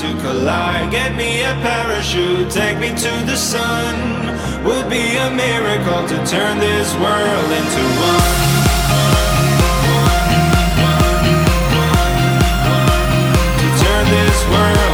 to collide. Get me a parachute, take me to the sun. Would be a miracle to turn this world into one. Turn this world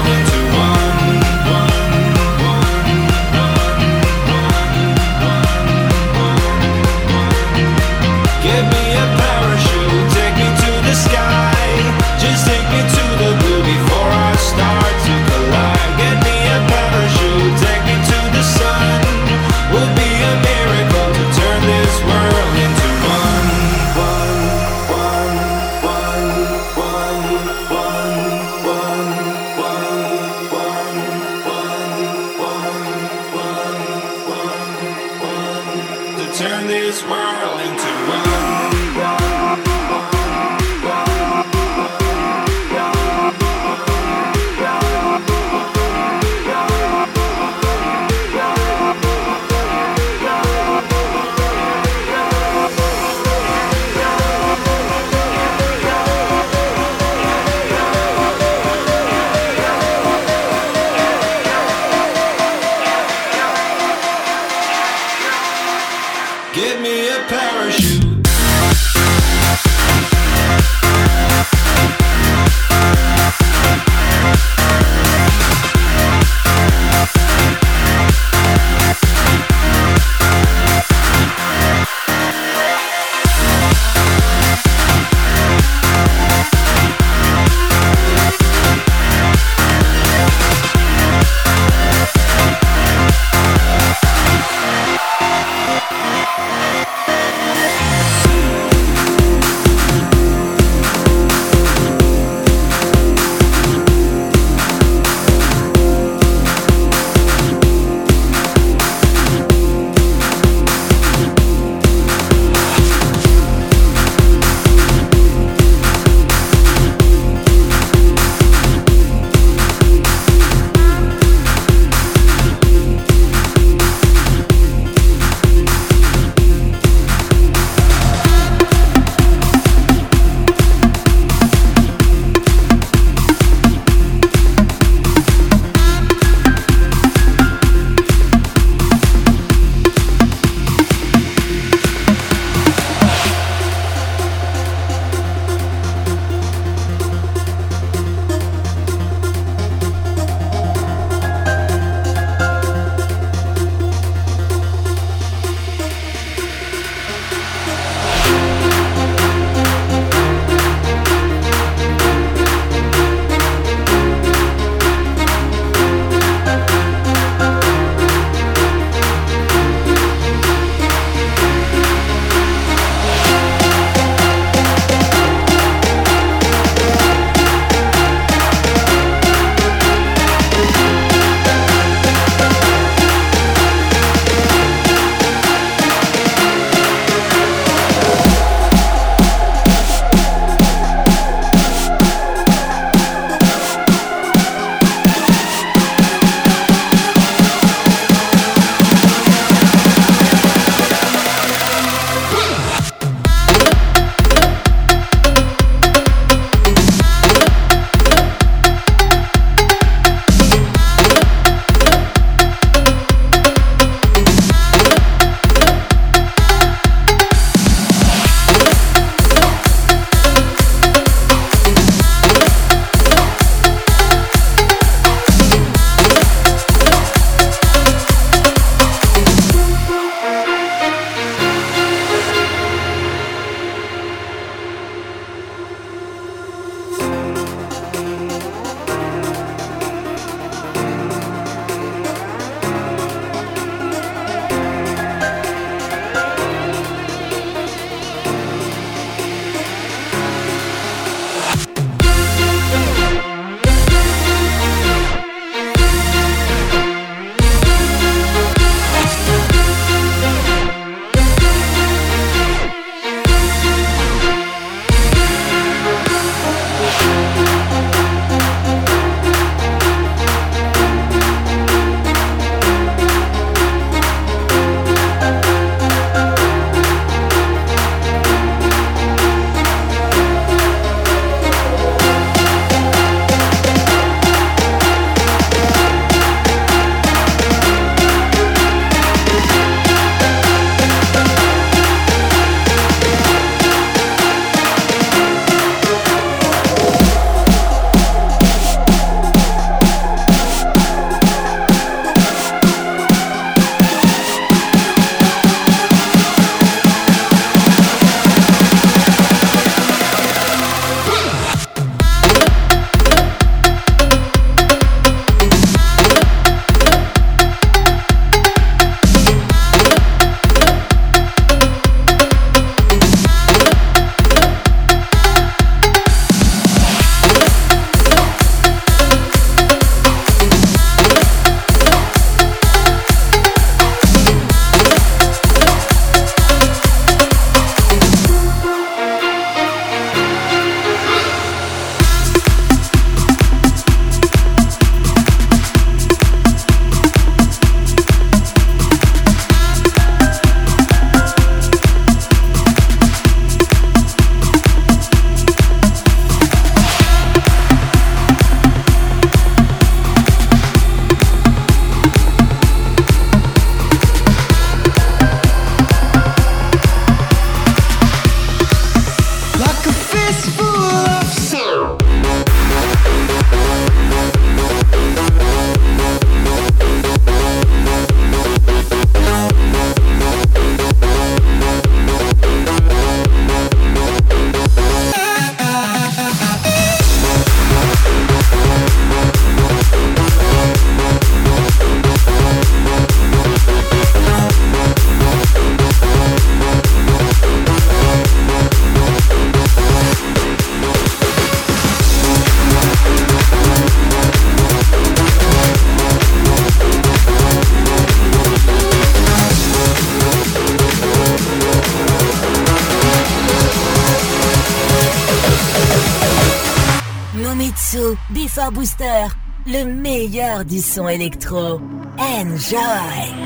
du son électro. Enjoy!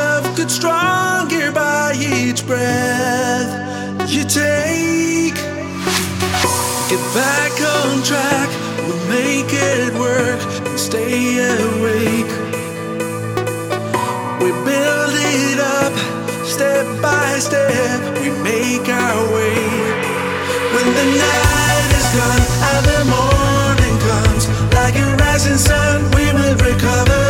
Yourself get stronger by each breath you take. Get back on track, we'll make it work and stay awake. We build it up step by step, we make our way. When the night is gone and the morning comes, like a rising sun, we will recover.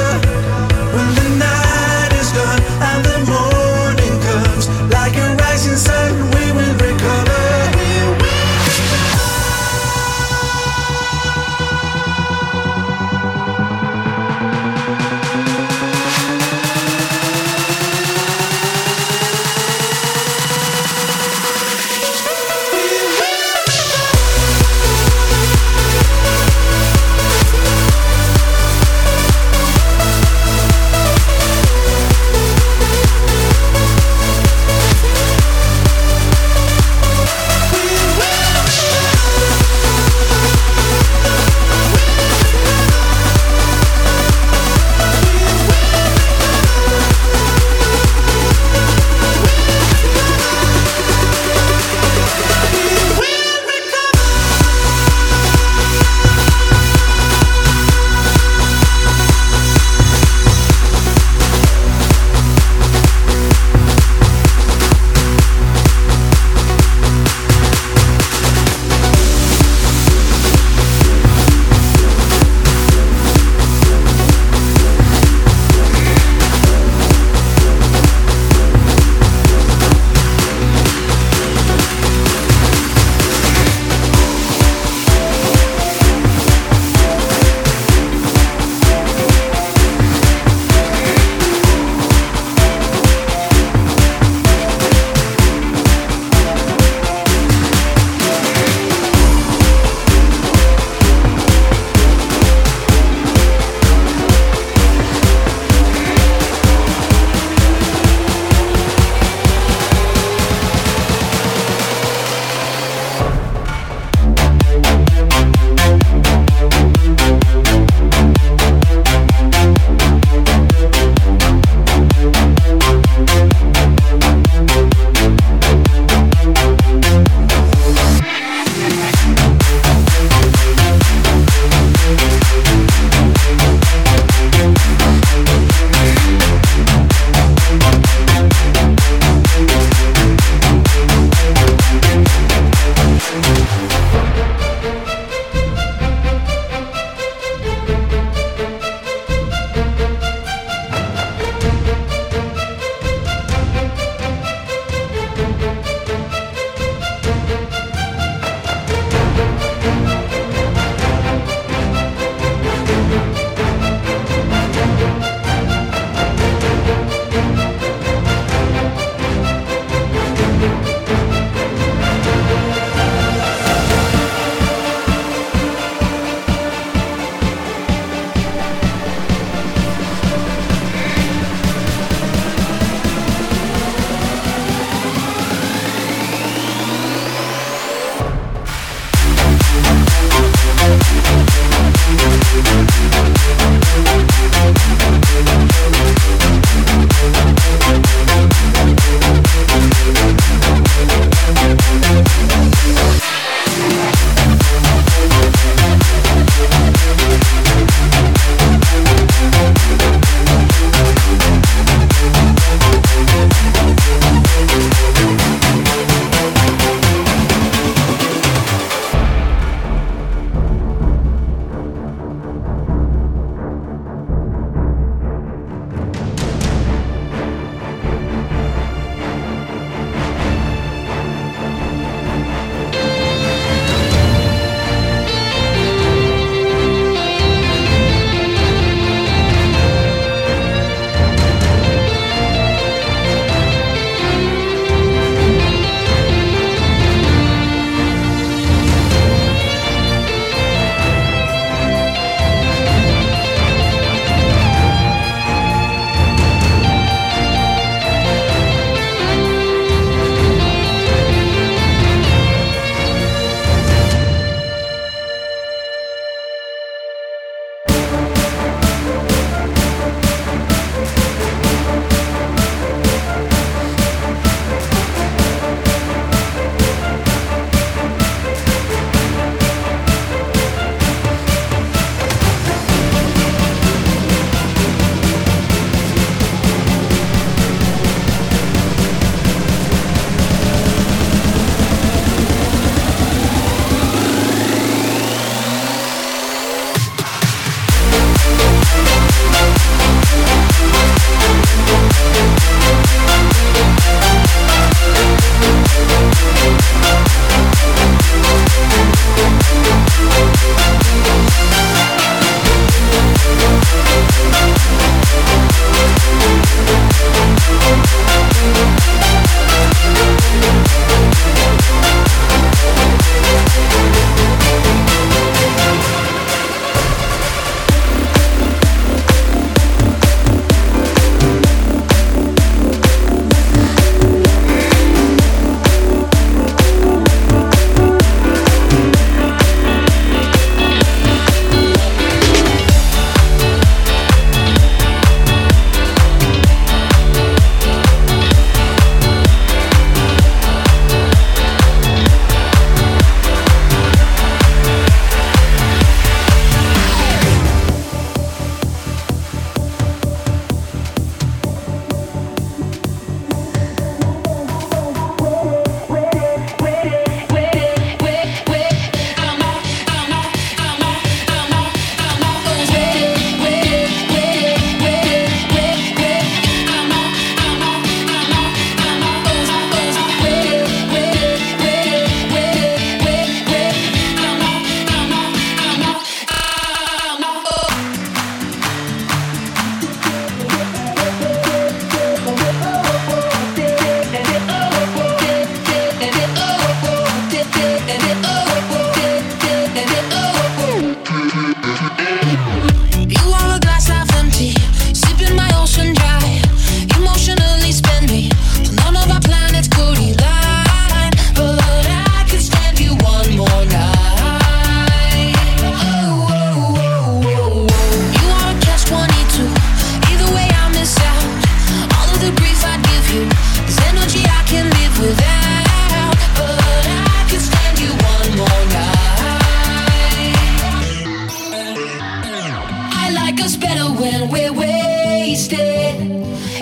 When we're wasted.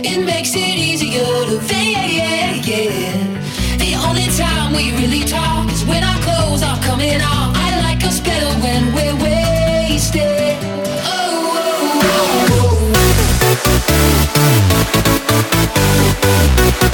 It makes it easier to fade. The only time we really talk is when our clothes are coming off. I like us better when we're wasted. Oh, oh, Momitsu,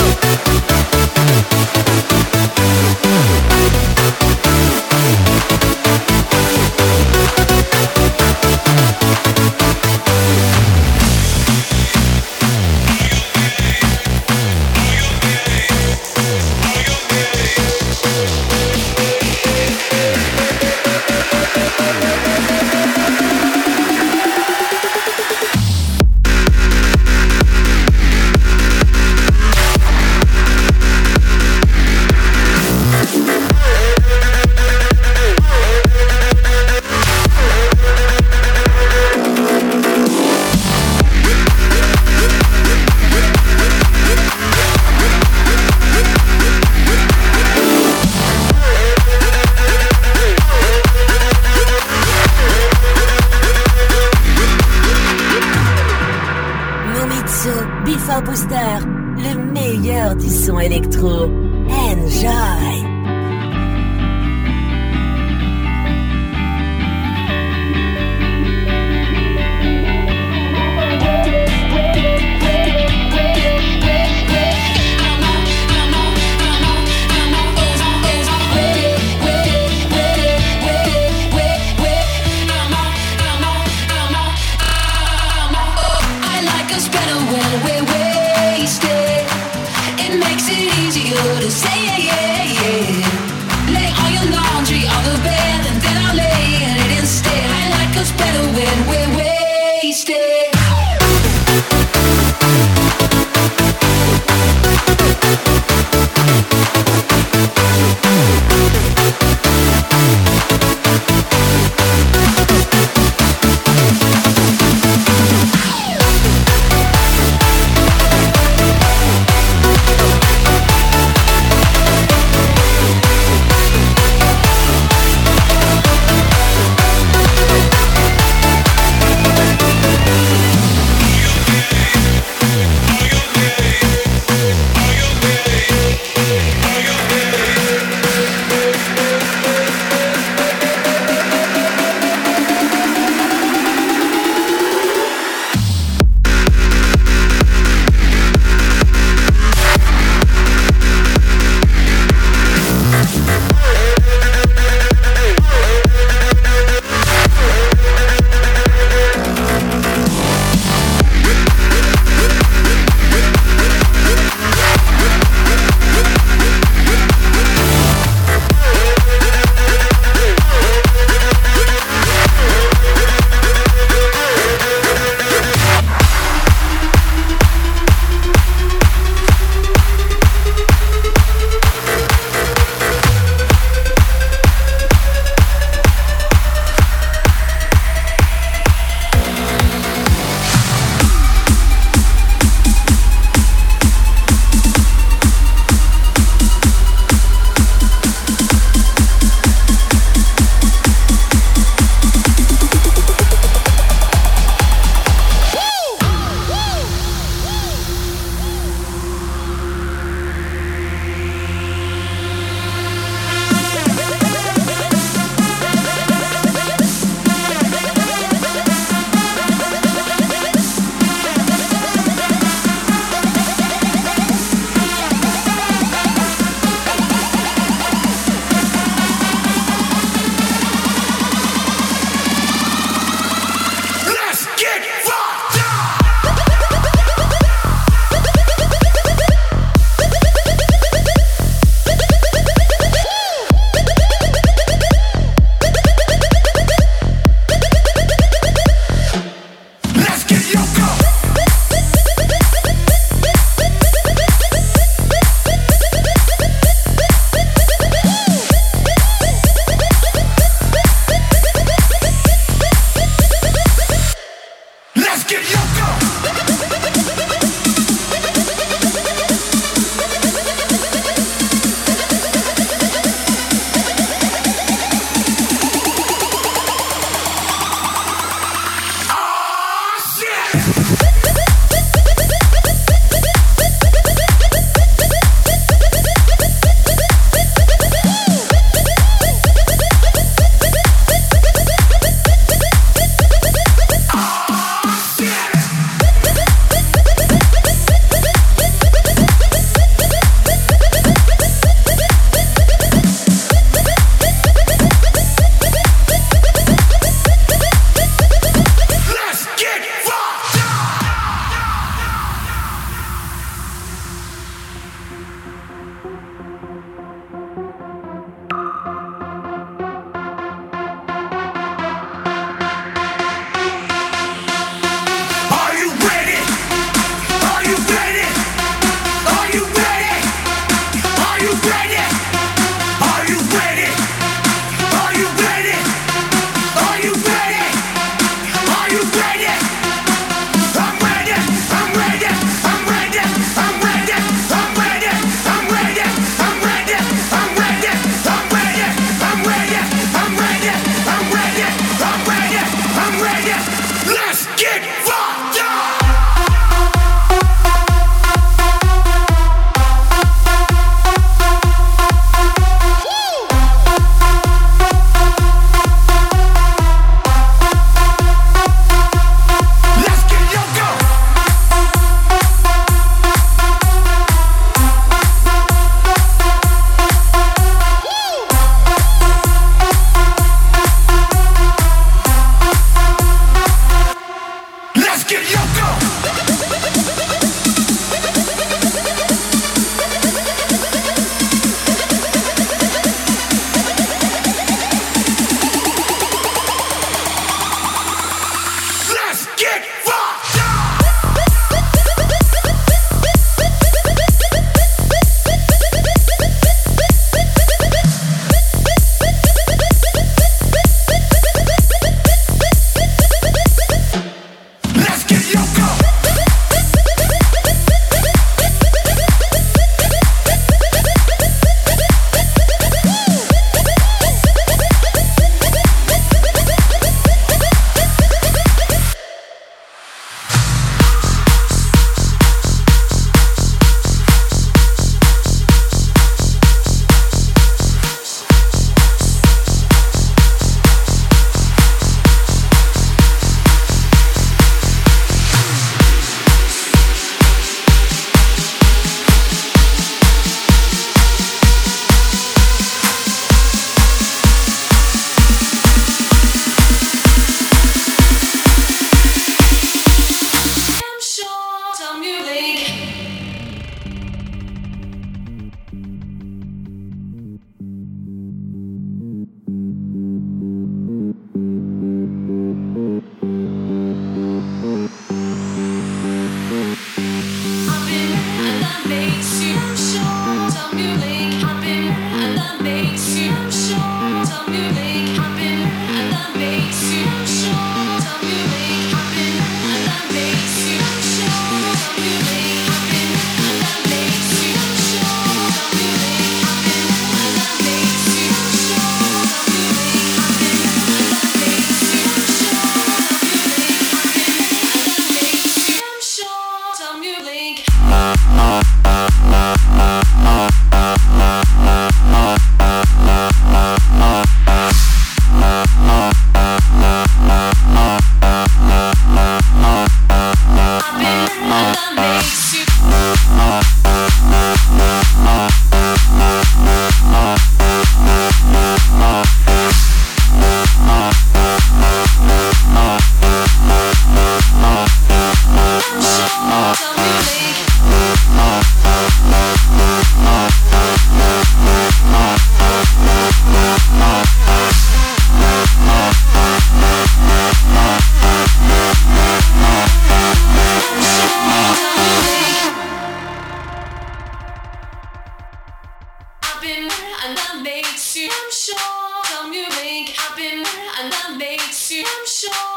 happen and that makes you I'm sure. You make happen and that makes you I'm sure.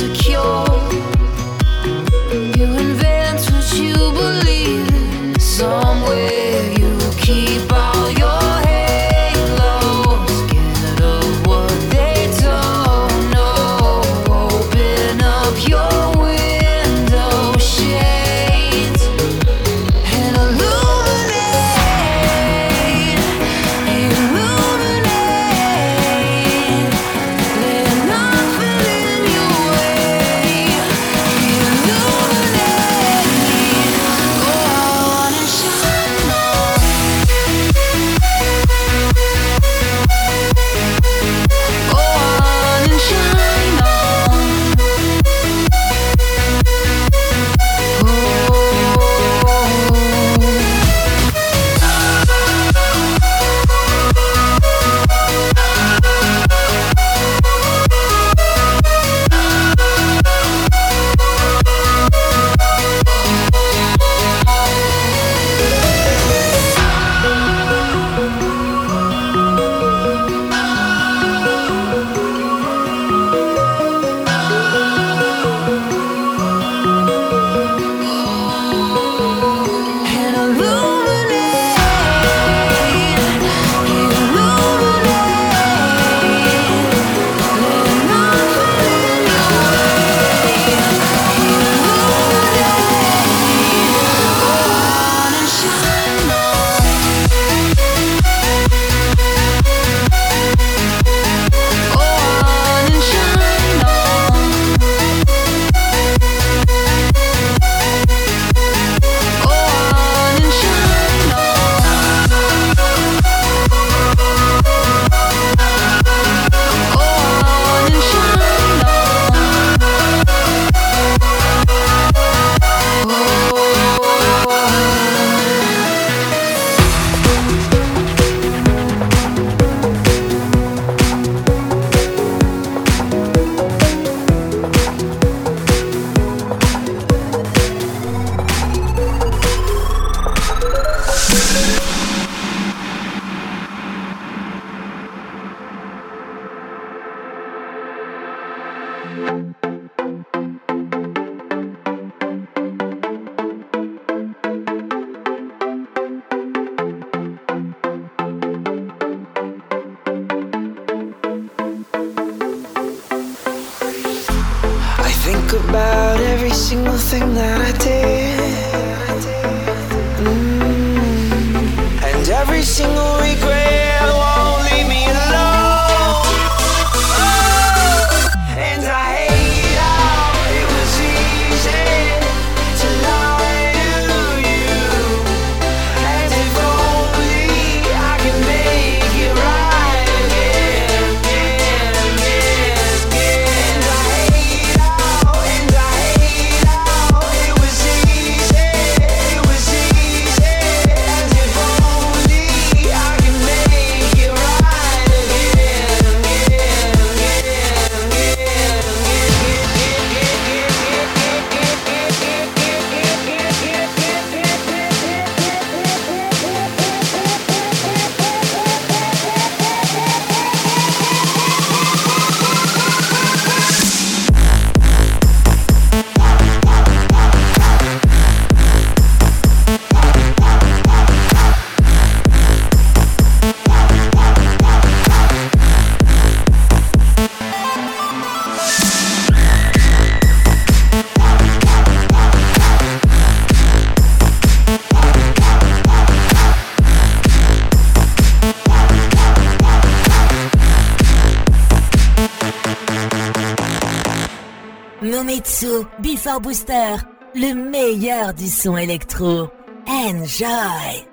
Sickness Before Booster, le meilleur du son électro. Enjoy!